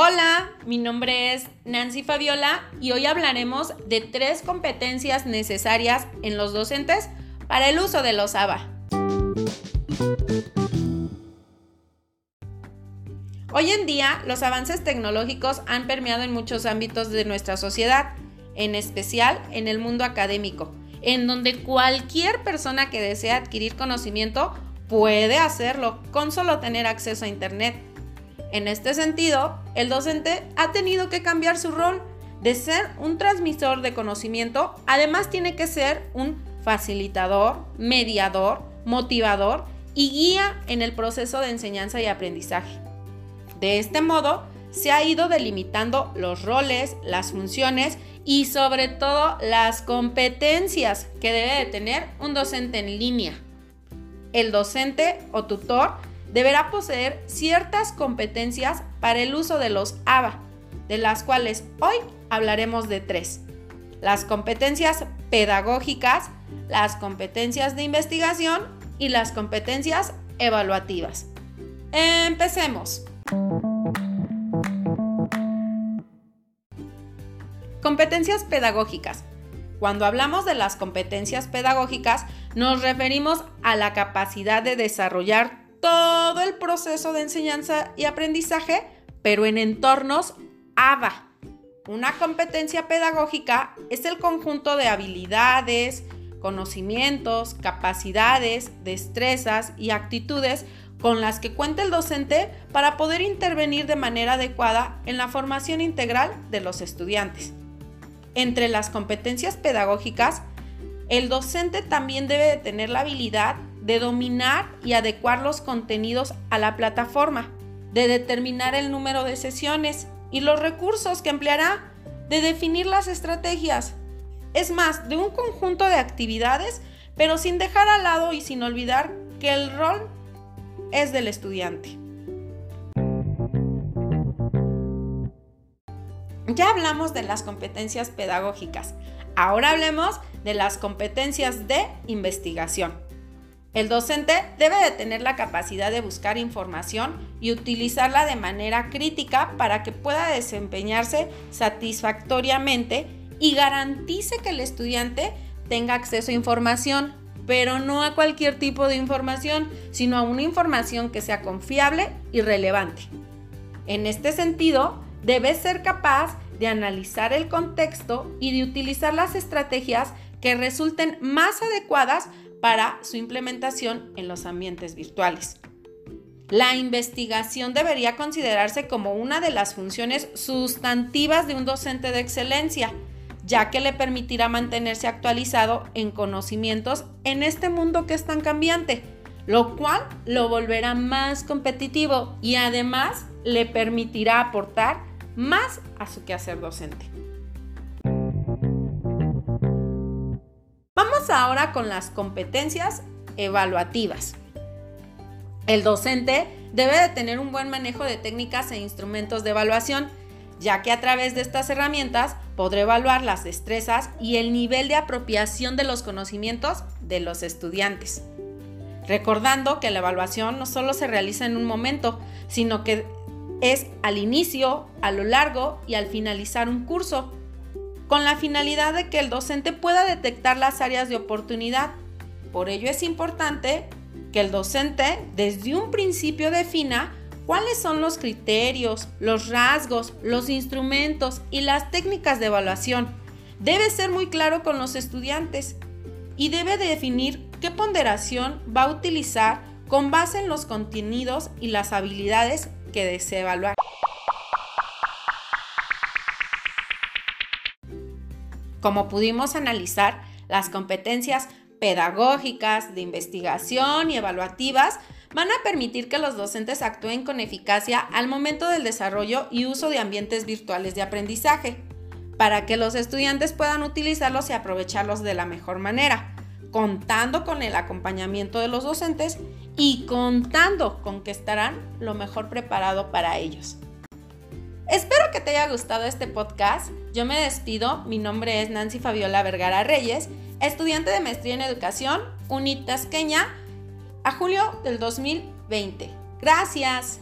Hola, mi nombre es Nancy Fabiola y hoy hablaremos de tres competencias necesarias en los docentes para el uso de los ABA. Hoy en día, los avances tecnológicos han permeado en muchos ámbitos de nuestra sociedad, en especial en el mundo académico, en donde cualquier persona que desea adquirir conocimiento puede hacerlo con solo tener acceso a Internet. En este sentido, el docente ha tenido que cambiar su rol de ser un transmisor de conocimiento, además tiene que ser un facilitador, mediador, motivador y guía en el proceso de enseñanza y aprendizaje. De este modo, se ha ido delimitando los roles, las funciones y sobre todo las competencias que debe de tener un docente en línea. El docente o tutor deberá poseer ciertas competencias para el uso de los ABA, de las cuales hoy hablaremos de tres. Las competencias pedagógicas, las competencias de investigación y las competencias evaluativas. Empecemos. Competencias pedagógicas. Cuando hablamos de las competencias pedagógicas, nos referimos a la capacidad de desarrollar todo el proceso de enseñanza y aprendizaje, pero en entornos ABA. Una competencia pedagógica es el conjunto de habilidades, conocimientos, capacidades, destrezas y actitudes con las que cuenta el docente para poder intervenir de manera adecuada en la formación integral de los estudiantes. Entre las competencias pedagógicas, el docente también debe de tener la habilidad de dominar y adecuar los contenidos a la plataforma, de determinar el número de sesiones y los recursos que empleará, de definir las estrategias. Es más, de un conjunto de actividades, pero sin dejar al lado y sin olvidar que el rol es del estudiante. Ya hablamos de las competencias pedagógicas. Ahora hablemos de las competencias de investigación. El docente debe de tener la capacidad de buscar información y utilizarla de manera crítica para que pueda desempeñarse satisfactoriamente y garantice que el estudiante tenga acceso a información, pero no a cualquier tipo de información, sino a una información que sea confiable y relevante. En este sentido, debe ser capaz de analizar el contexto y de utilizar las estrategias que resulten más adecuadas para su implementación en los ambientes virtuales. La investigación debería considerarse como una de las funciones sustantivas de un docente de excelencia, ya que le permitirá mantenerse actualizado en conocimientos en este mundo que es tan cambiante, lo cual lo volverá más competitivo y además le permitirá aportar más a su quehacer docente. Ahora con las competencias evaluativas. El docente debe de tener un buen manejo de técnicas e instrumentos de evaluación, ya que a través de estas herramientas podrá evaluar las destrezas y el nivel de apropiación de los conocimientos de los estudiantes. Recordando que la evaluación no solo se realiza en un momento, sino que es al inicio, a lo largo y al finalizar un curso, con la finalidad de que el docente pueda detectar las áreas de oportunidad. Por ello es importante que el docente desde un principio defina cuáles son los criterios, los rasgos, los instrumentos y las técnicas de evaluación. Debe ser muy claro con los estudiantes y debe definir qué ponderación va a utilizar con base en los contenidos y las habilidades que desea evaluar. Como pudimos analizar, las competencias pedagógicas, de investigación y evaluativas van a permitir que los docentes actúen con eficacia al momento del desarrollo y uso de ambientes virtuales de aprendizaje, para que los estudiantes puedan utilizarlos y aprovecharlos de la mejor manera, contando con el acompañamiento de los docentes y contando con que estarán lo mejor preparado para ellos. Espero que te haya gustado este podcast. Yo me despido. Mi nombre es Nancy Fabiola Vergara Reyes, estudiante de maestría en educación, Unitasqueña, a julio del 2020. Gracias.